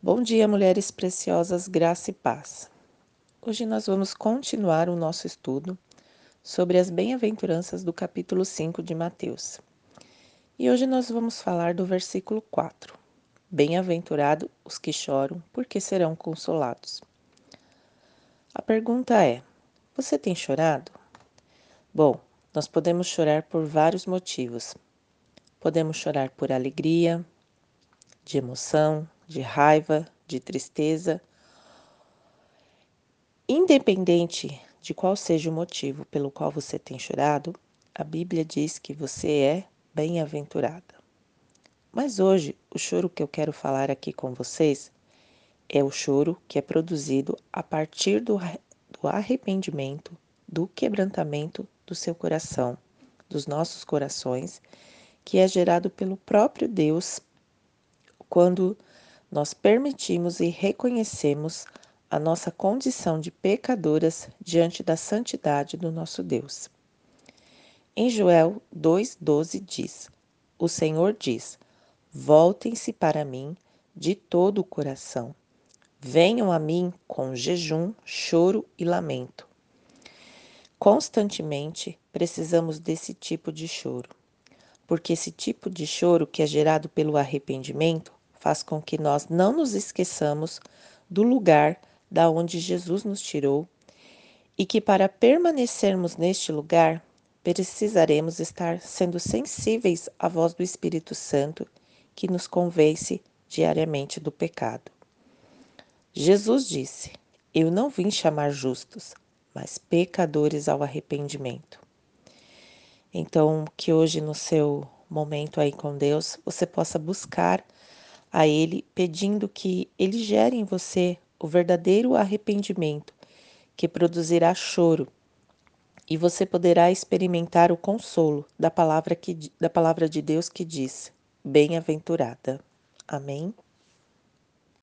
Bom dia, mulheres preciosas, graça e paz. Hoje nós vamos continuar o nosso estudo sobre as bem-aventuranças do capítulo 5 de Mateus. E hoje nós vamos falar do versículo 4. Bem-aventurado os que choram, porque serão consolados. A pergunta é: você tem chorado? Bom, nós podemos chorar por vários motivos. Podemos chorar por alegria, de emoção, de raiva, de tristeza. Independente de qual seja o motivo pelo qual você tem chorado, a Bíblia diz que você é bem-aventurada. Mas hoje, o choro que eu quero falar aqui com vocês é o choro que é produzido a partir do, arrependimento, do quebrantamento do seu coração, dos nossos corações, que é gerado pelo próprio Deus quando nós permitimos e reconhecemos a nossa condição de pecadoras diante da santidade do nosso Deus. Em Joel 2,12 diz: O Senhor diz: Voltem-se para mim de todo o coração. Venham a mim com jejum, choro e lamento. Constantemente precisamos desse tipo de choro, porque esse tipo de choro que é gerado pelo arrependimento faz com que nós não nos esqueçamos do lugar da onde Jesus nos tirou e que para permanecermos neste lugar precisaremos estar sendo sensíveis à voz do Espírito Santo que nos convence diariamente do pecado. Jesus disse: Eu não vim chamar justos, mas pecadores ao arrependimento. Então, que hoje no seu momento aí com Deus, você possa buscar a Ele, pedindo que Ele gere em você o verdadeiro arrependimento, que produzirá choro, e você poderá experimentar o consolo da palavra, que, da palavra de Deus que diz: Bem-aventurada. Amém?